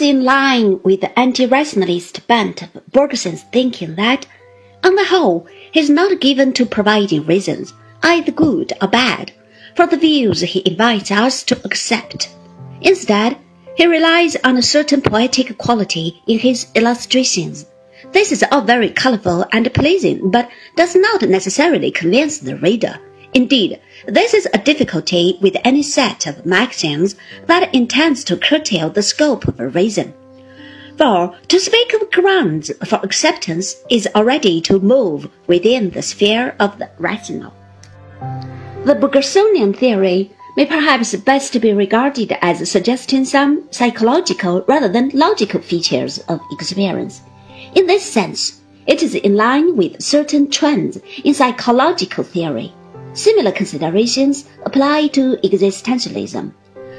is in line with the anti-rationalist bent of Bergson's thinking that, on the whole, he is not given to providing reasons, either good or bad, for the views he invites us to accept. Instead, he relies on a certain poetic quality in his illustrations. This is all very colorful and pleasing, but does not necessarily convince the reader. Indeed, this is a difficulty with any set of maxims that intends to curtail the scope of reason. For to speak of grounds for acceptance is already to move within the sphere of the rational. The Bergsonian theory may perhaps best be regarded as suggesting some psychological rather than logical features of experience. In this sense, it is in line with certain trends in psychological theory. Similar considerations apply to existentialism.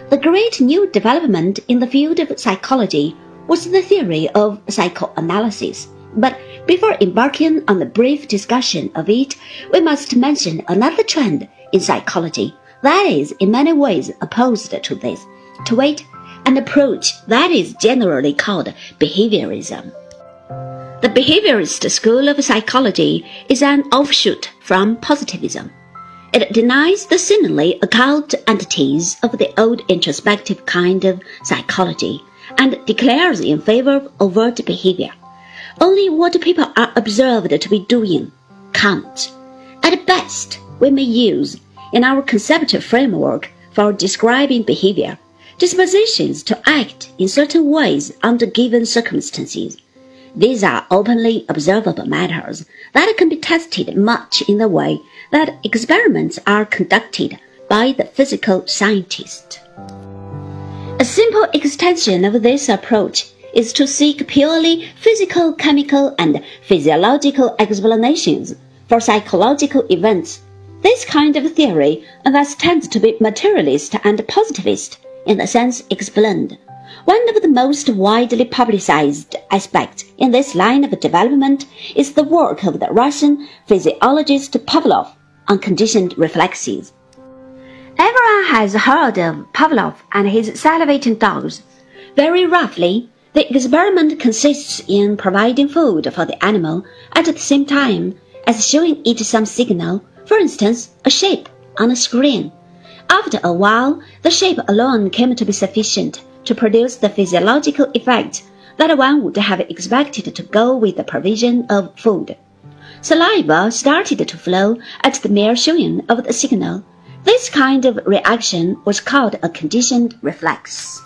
The great new development in the field of psychology was the theory of psychoanalysis. But before embarking on a brief discussion of it, we must mention another trend in psychology that is in many ways opposed to this, to wit, an approach that is generally called behaviorism. The behaviorist school of psychology is an offshoot from positivism. It denies the seemingly occult entities of the old introspective kind of psychology and declares in favor of overt behavior. Only what people are observed to be doing counts. At best, we may use, in our conceptual framework for describing behavior, dispositions to act in certain ways under given circumstances. These are openly observable matters that can be tested much in the way that experiments are conducted by the physical scientist. A simple extension of this approach is to seek purely physical, chemical, and physiological explanations for psychological events. This kind of theory thus tends to be materialist and positivist in the sense explained. One of the most widely publicized aspects in this line of development is the work of the Russian physiologist Pavlov on conditioned reflexes. Everyone has heard of Pavlov and his salivating dogs. Very roughly, the experiment consists in providing food for the animal at the same time as showing it some signal, for instance, a shape on a screen. After a while, the shape alone came to be sufficient to produce the physiological effect that one would have expected to go with the provision of food. Saliva started to flow at the mere showing of the signal. This kind of reaction was called a conditioned reflex.